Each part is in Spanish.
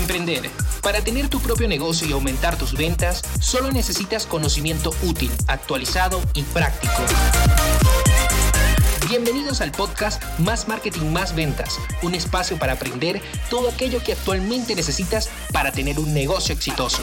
Emprender, para tener tu propio negocio y aumentar tus ventas, solo necesitas conocimiento útil, actualizado y práctico. Bienvenidos al podcast Más Marketing, Más Ventas, un espacio para aprender todo aquello que actualmente necesitas para tener un negocio exitoso.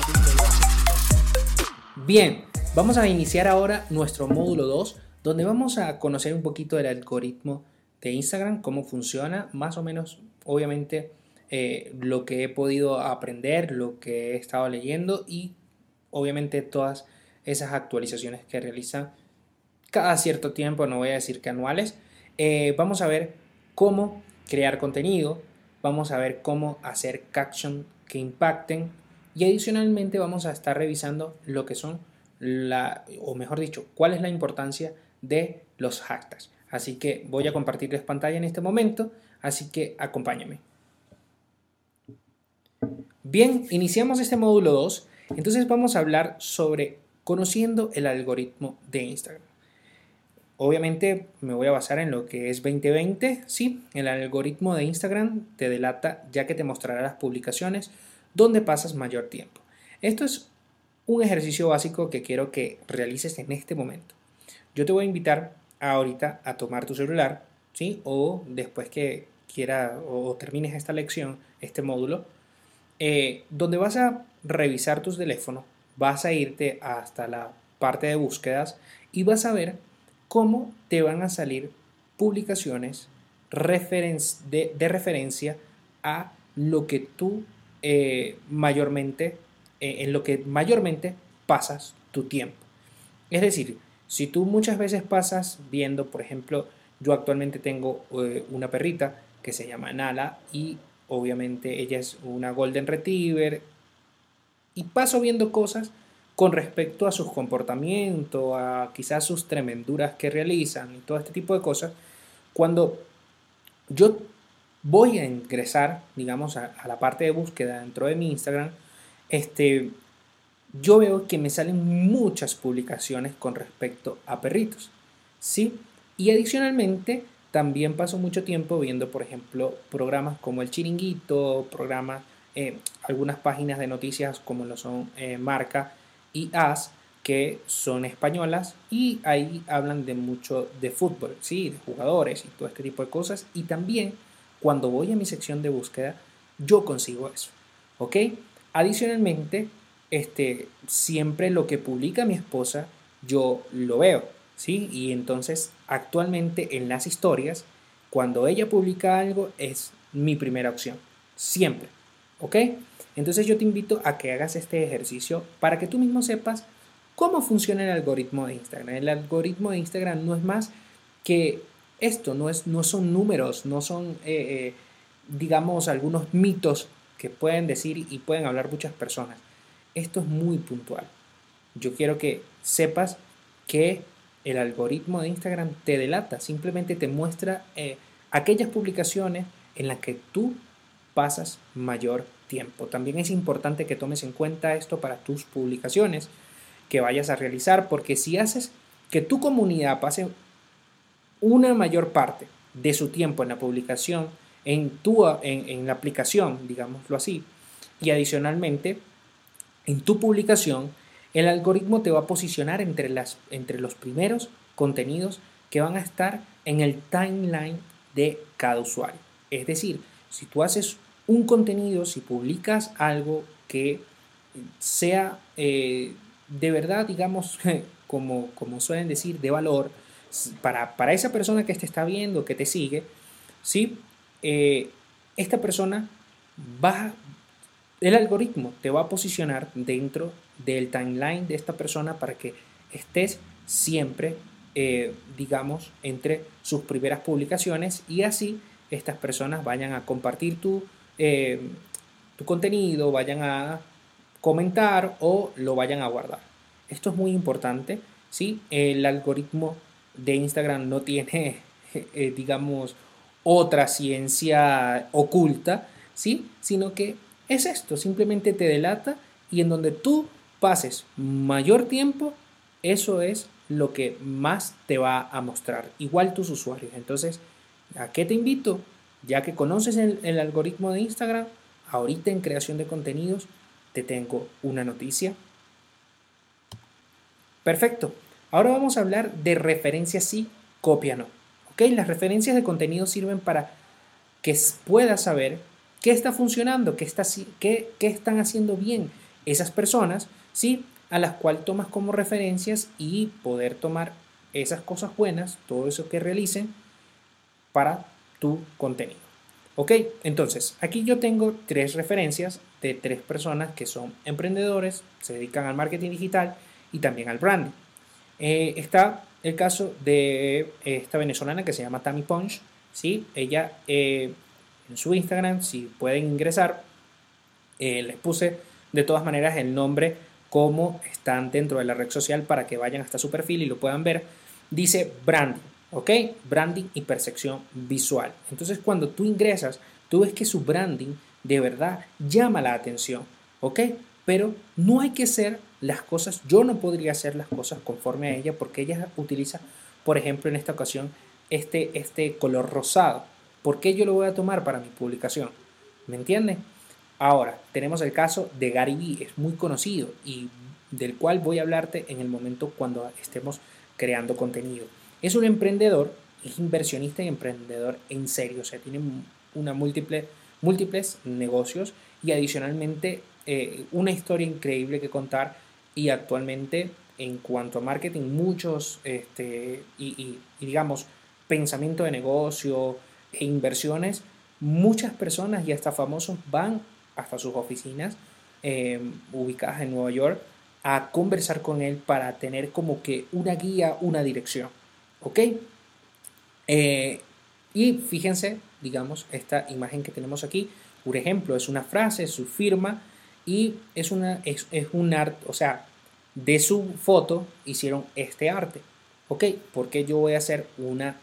Bien, vamos a iniciar ahora nuestro módulo 2, donde vamos a conocer un poquito del algoritmo de Instagram, cómo funciona, más o menos, obviamente, eh, lo que he podido aprender, lo que he estado leyendo y obviamente todas esas actualizaciones que realizan cada cierto tiempo, no voy a decir que anuales. Eh, vamos a ver cómo crear contenido, vamos a ver cómo hacer caption que impacten y adicionalmente vamos a estar revisando lo que son la, o mejor dicho, cuál es la importancia de los hashtags. Así que voy a compartirles pantalla en este momento, así que acompáñame. Bien, iniciamos este módulo 2. Entonces vamos a hablar sobre conociendo el algoritmo de Instagram. Obviamente me voy a basar en lo que es 2020. Sí, el algoritmo de Instagram te delata ya que te mostrará las publicaciones donde pasas mayor tiempo. Esto es un ejercicio básico que quiero que realices en este momento. Yo te voy a invitar ahorita a tomar tu celular, ¿sí? O después que quiera o termines esta lección, este módulo, eh, donde vas a revisar tus teléfonos, vas a irte hasta la parte de búsquedas y vas a ver cómo te van a salir publicaciones de, referencia a lo que tú eh, mayormente, eh, en lo que mayormente pasas tu tiempo. Es decir, si tú muchas veces pasas viendo, por ejemplo, yo actualmente tengo una perrita que se llama Nala y Obviamente ella es una Golden Retriever. Y paso viendo cosas con respecto a sus comportamientos, a quizás sus tremenduras que realizan y todo este tipo de cosas. Cuando yo voy a ingresar, digamos, a, la parte de búsqueda dentro de mi Instagram, este, yo veo que me salen muchas publicaciones con respecto a perritos. ¿Sí? Y adicionalmente también paso mucho tiempo viendo, por ejemplo, programas como El Chiringuito, programas, eh, algunas páginas de noticias como lo son eh, Marca y As, que son españolas y ahí hablan de mucho de fútbol, sí, de jugadores y todo este tipo de cosas. Y también cuando voy a mi sección de búsqueda, yo consigo eso, ¿ok? Adicionalmente, este, siempre lo que publica mi esposa, yo lo veo. ¿Sí? Y entonces actualmente en las historias, cuando ella publica algo, es mi primera opción, siempre, ¿ok? Entonces yo te invito a que hagas este ejercicio para que tú mismo sepas cómo funciona el algoritmo de Instagram. El algoritmo de Instagram no es más que esto, no, es, no son números, no son, eh, eh, digamos, algunos mitos que pueden decir y pueden hablar muchas personas. Esto es muy puntual. Yo quiero que sepas que el algoritmo de Instagram te delata, simplemente te muestra eh, aquellas publicaciones en las que tú pasas mayor tiempo. También es importante que tomes en cuenta esto para tus publicaciones que vayas a realizar, porque si haces que tu comunidad pase una mayor parte de su tiempo en la publicación, en, tu, en, en la aplicación, digámoslo así, y adicionalmente en tu publicación, el algoritmo te va a posicionar entre, las, entre los primeros contenidos que van a estar en el timeline de cada usuario. Es decir, si tú haces un contenido, si publicas algo que sea eh, de verdad, digamos, como, como suelen decir, de valor, para, para, esa persona que te está viendo, que te sigue, ¿sí? Eh, esta persona va, el algoritmo te va a posicionar dentro del timeline de esta persona para que estés siempre, eh, digamos, entre sus primeras publicaciones y así estas personas vayan a compartir tu, eh, tu contenido, vayan a comentar o lo vayan a guardar. Esto es muy importante, ¿sí? El algoritmo de Instagram no tiene, eh, digamos, otra ciencia oculta, ¿sí? Sino que es esto, simplemente te delata y en donde tú pases mayor tiempo, eso es lo que más te va a mostrar, igual tus usuarios. Entonces, ¿a qué te invito? Ya que conoces el, algoritmo de Instagram, ahorita en creación de contenidos, te tengo una noticia. Perfecto. Ahora vamos a hablar de referencias sí, copia no. ¿Ok? Las referencias de contenido sirven para que puedas saber qué está funcionando, qué, está, qué, qué están haciendo bien esas personas, ¿sí? A las cuales tomas como referencias y poder tomar esas cosas buenas, todo eso que realicen para tu contenido. ¿Ok? Entonces, aquí yo tengo tres referencias de tres personas que son emprendedores, se dedican al marketing digital y también al branding. Eh, está el caso de esta venezolana que se llama Tammy Punch. ¿sí? Ella eh, en su Instagram, si pueden ingresar, eh, les puse de todas maneras el nombre como están dentro de la red social para que vayan hasta su perfil y lo puedan ver. Dice branding, ¿ok? Branding y percepción visual. Entonces cuando tú ingresas, tú ves que su branding de verdad llama la atención, ¿ok? Pero no hay que hacer las cosas, yo no podría hacer las cosas conforme a ella porque ella utiliza, por ejemplo, en esta ocasión, este, este color rosado. ¿Por qué yo lo voy a tomar para mi publicación? ¿Me entienden? Ahora, tenemos el caso de Gary Vee, es muy conocido y del cual voy a hablarte en el momento cuando estemos creando contenido. Es un emprendedor, es inversionista y emprendedor en serio, o sea, tiene una múltiple múltiples negocios y adicionalmente eh, una historia increíble que contar y actualmente en cuanto a marketing muchos este, y, digamos pensamiento de negocio e inversiones muchas personas y hasta famosos van hasta sus oficinas em, ubicadas en Nueva York a conversar con él para tener como que una guía, una dirección. ¿Ok? Eh, y fíjense, digamos, esta imagen que tenemos aquí, por ejemplo, es una frase, su firma y es, una, es, un arte, o sea, de su foto hicieron este arte. ¿Ok? Porque yo voy a hacer una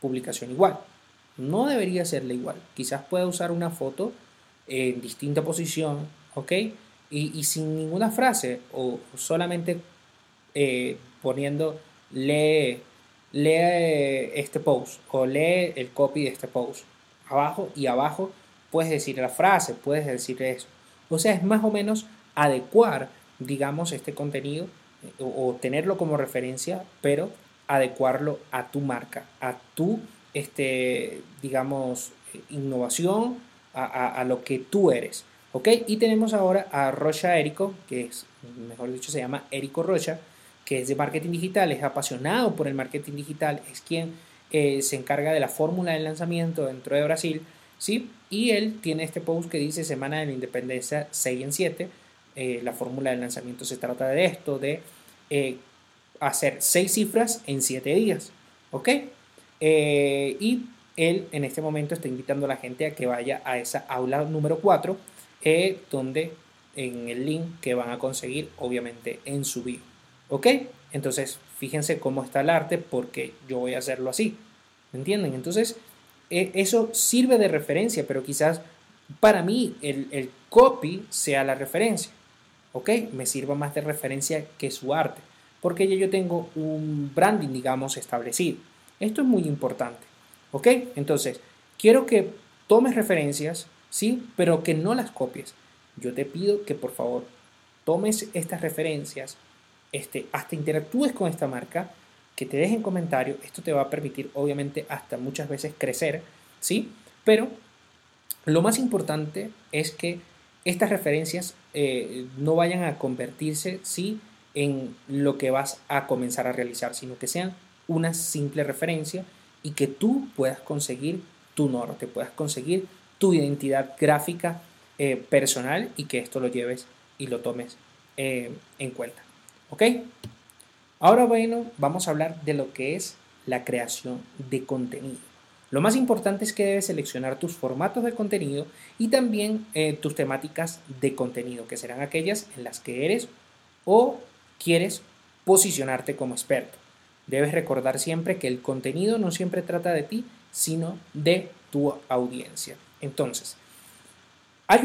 publicación igual? No debería serle igual. Quizás pueda usar una foto en distinta posición, ¿ok? Y, sin ninguna frase o solamente eh, poniendo lee lee este post o lee el copy de este post. Abajo y abajo puedes decir la frase, puedes decir eso. O sea, es más o menos adecuar, digamos, este contenido eh, o, tenerlo como referencia, pero adecuarlo a tu marca, a tu, este, digamos, innovación, a, a, lo que tú eres. ¿Ok? Y tenemos ahora a Rocha Érico, que es, mejor dicho, se llama Érico Rocha, que es de marketing digital, es apasionado por el marketing digital, es quien eh, se encarga de la fórmula de lanzamiento dentro de Brasil, ¿sí? Y él tiene este post que dice Semana de la Independencia 6 en 7. Eh, la fórmula de lanzamiento se trata de esto, de eh, hacer 6 cifras en 7 días, ¿ok? Y él en este momento está invitando a la gente a que vaya a esa aula número 4, donde en el link que van a conseguir obviamente en su bio. ¿Ok? Entonces, fíjense cómo está el arte porque yo voy a hacerlo así. ¿Me entienden? Entonces, e, eso sirve de referencia, pero quizás para mí el, copy sea la referencia. ¿Ok? Me sirva más de referencia que su arte. Porque ya yo tengo un branding, digamos, establecido. Esto es muy importante. ¿Ok? Entonces, quiero que tomes referencias, ¿sí? Pero que no las copies. Yo te pido que por favor tomes estas referencias, este, hasta interactúes con esta marca, que te dejen comentarios, esto te va a permitir obviamente hasta muchas veces crecer, ¿sí? Pero lo más importante es que estas referencias eh, no vayan a convertirse, ¿sí? En lo que vas a comenzar a realizar, sino que sean una simple referencia y que tú puedas conseguir tu norte, puedas conseguir tu identidad gráfica eh, personal y que esto lo lleves y lo tomes eh, en cuenta. ¿Ok? Ahora bueno, vamos a hablar de lo que es la creación de contenido. Lo más importante es que debes seleccionar tus formatos de contenido y también eh, tus temáticas de contenido, que serán aquellas en las que eres o quieres posicionarte como experto. Debes recordar siempre que el contenido no siempre trata de ti, sino de tu audiencia. Entonces, hay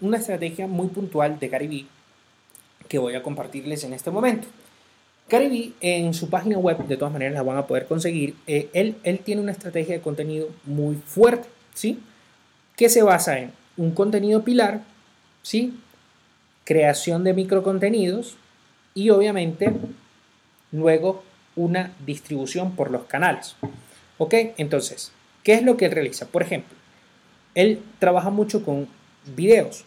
una, estrategia muy puntual de Gary que voy a compartirles en este momento. Gary en su página web, de todas maneras la van a poder conseguir, eh, él, él tiene una estrategia de contenido muy fuerte, ¿sí? Que se basa en un contenido pilar, ¿sí? Creación de microcontenidos y obviamente luego una distribución por los canales. ¿Ok? Entonces, ¿qué es lo que él realiza? Por ejemplo, él trabaja mucho con videos.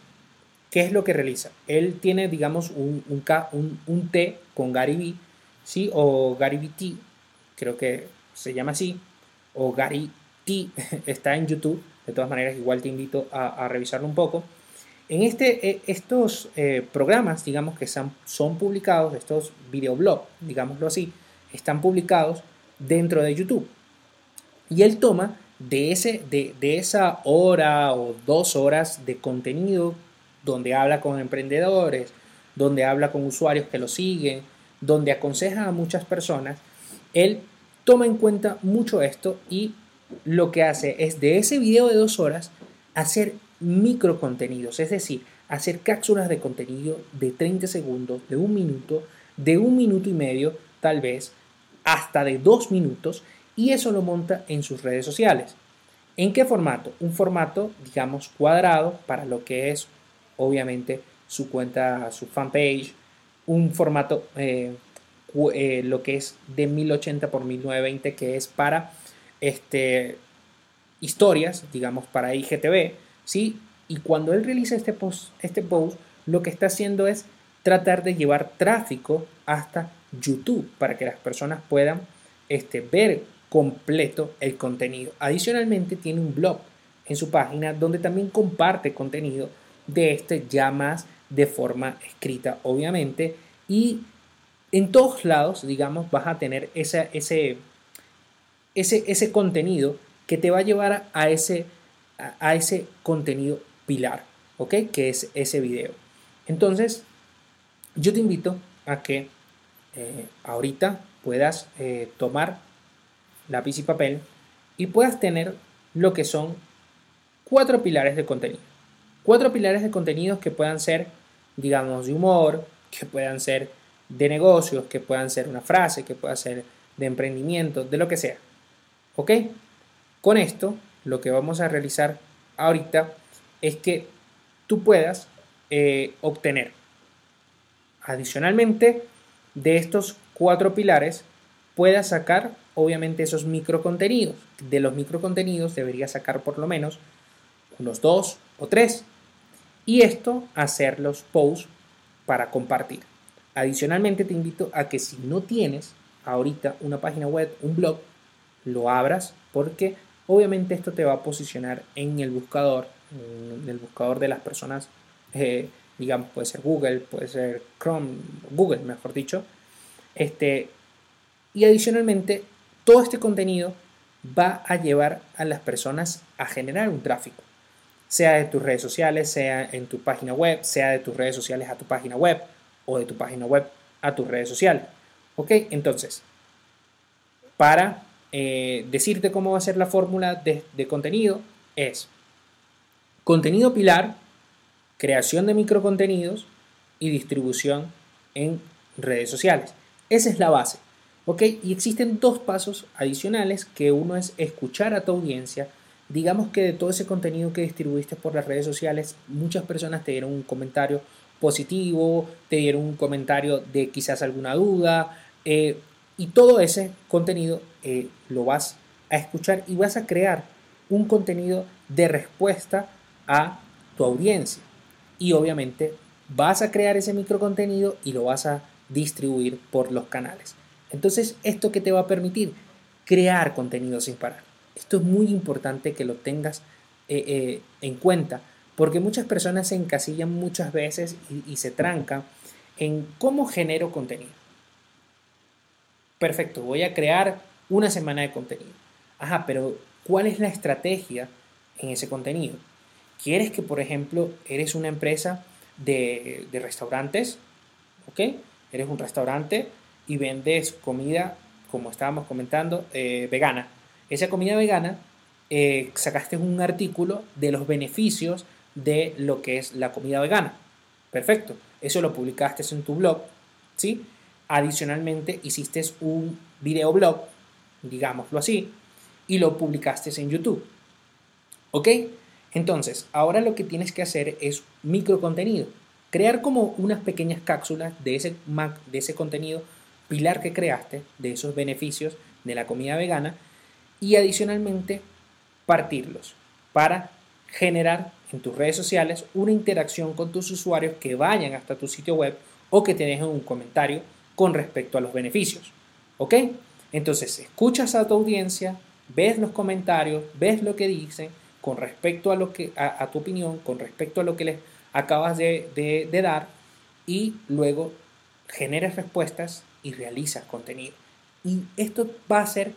¿Qué es lo que realiza? Él tiene, digamos, un, un, un, un T con Gary Vee ¿sí? O Gary BT, creo que se llama así, o Gary T, está en YouTube, de todas maneras igual te invito a, revisarlo un poco. En este, eh, estos eh, programas, digamos que son, son publicados, estos videoblogs, digámoslo así, están publicados dentro de YouTube. Y él toma de, ese, de, de esa hora o dos horas de contenido donde habla con emprendedores, donde habla con usuarios que lo siguen, donde aconseja a muchas personas, él toma en cuenta mucho esto y lo que hace es de ese video de dos horas hacer micro contenidos, es decir, hacer cápsulas de contenido de 30 segundos, de un minuto, de un minuto y medio, tal vez, hasta de dos minutos, y eso lo monta en sus redes sociales. ¿En qué formato? Un formato, digamos, cuadrado para lo que es, obviamente, su cuenta, su fanpage, un formato, eh, eh, lo que es de 1080 por 1920, que es para este, historias, digamos, para IGTV, ¿sí? Y cuando él realiza este post, este post, lo que está haciendo es tratar de llevar tráfico hasta YouTube para que las personas puedan este, ver completo el contenido. Adicionalmente tiene un blog en su página donde también comparte contenido de este ya más de forma escrita, obviamente, y en todos lados, digamos, vas a tener ese, ese, ese, ese contenido que te va a llevar a ese, a, ese contenido pilar, ¿ok? Que es ese video. Entonces, yo te invito a que eh, ahorita puedas eh, tomar lápiz y papel y puedas tener lo que son cuatro pilares de contenido. Cuatro pilares de contenidos que puedan ser, digamos, de humor, que puedan ser de negocios, que puedan ser una frase, que pueda ser de emprendimiento, de lo que sea. ¿Ok? Con esto, lo que vamos a realizar ahorita es que tú puedas eh, obtener adicionalmente de estos cuatro pilares, puedas sacar obviamente esos microcontenidos. De los microcontenidos deberías sacar por lo menos unos dos o tres. Y esto, hacer los posts para compartir. Adicionalmente te invito a que si no tienes ahorita una página web, un blog, lo abras porque obviamente esto te va a posicionar en el buscador, en el buscador de las personas, eh, digamos, puede ser Google, puede ser Chrome, Google, mejor dicho. Este, y adicionalmente, todo este contenido va a llevar a las personas a generar un tráfico sea de tus redes sociales, sea en tu página web, sea de tus redes sociales a tu página web o de tu página web a tus redes sociales. ¿Ok? Entonces, para eh, decirte cómo va a ser la fórmula de, de contenido, es contenido pilar, creación de microcontenidos y distribución en redes sociales. Esa es la base. Y existen dos pasos adicionales que uno es escuchar a tu audiencia digamos que de todo ese contenido que distribuiste por las redes sociales, muchas personas te dieron un comentario positivo, te dieron un comentario de quizás alguna duda, eh, y todo ese contenido eh, lo vas a escuchar y vas a crear un contenido de respuesta a tu audiencia. Y obviamente vas a crear ese microcontenido y lo vas a distribuir por los canales. Entonces, ¿esto que te va a permitir? Crear contenido sin parar. Esto es muy importante que lo tengas eh, eh, en cuenta, porque muchas personas se encasillan muchas veces y, se trancan en cómo genero contenido. Perfecto, voy a crear una semana de contenido. Ajá, pero cuál es la estrategia en ese contenido. ¿Quieres que, por ejemplo, eres una empresa de, restaurantes? ¿Ok? Eres un restaurante y vendes comida, como estábamos comentando, eh, vegana. Esa comida vegana, eh, sacaste un artículo de los beneficios de lo que es la comida vegana. Perfecto. Eso lo publicaste en tu blog, ¿sí? Adicionalmente, hiciste un videoblog, digámoslo así, y lo publicaste en YouTube. ¿Ok? Entonces, ahora lo que tienes que hacer es micro contenido. Crear como unas pequeñas cápsulas de ese, de ese contenido pilar que creaste, de esos beneficios de la comida vegana, y adicionalmente partirlos para generar en tus redes sociales una interacción con tus usuarios que vayan hasta tu sitio web o que te dejen un comentario con respecto a los beneficios. ¿Ok? Entonces, escuchas a tu audiencia, ves los comentarios, ves lo que dicen con respecto a, lo que, a, tu opinión, con respecto a lo que les acabas de, de dar y luego generas respuestas y realizas contenido. Y esto va a ser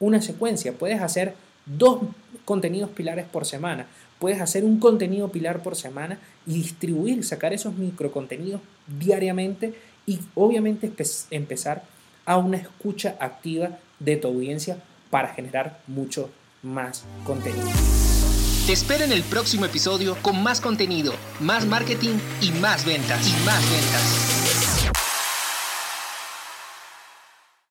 una secuencia. Puedes hacer dos contenidos pilares por semana. Puedes hacer un contenido pilar por semana y distribuir, sacar esos micro contenidos diariamente y obviamente empezar a una escucha activa de tu audiencia para generar mucho más contenido. Te espero en el próximo episodio con más contenido, más marketing y más ventas. Y más ventas.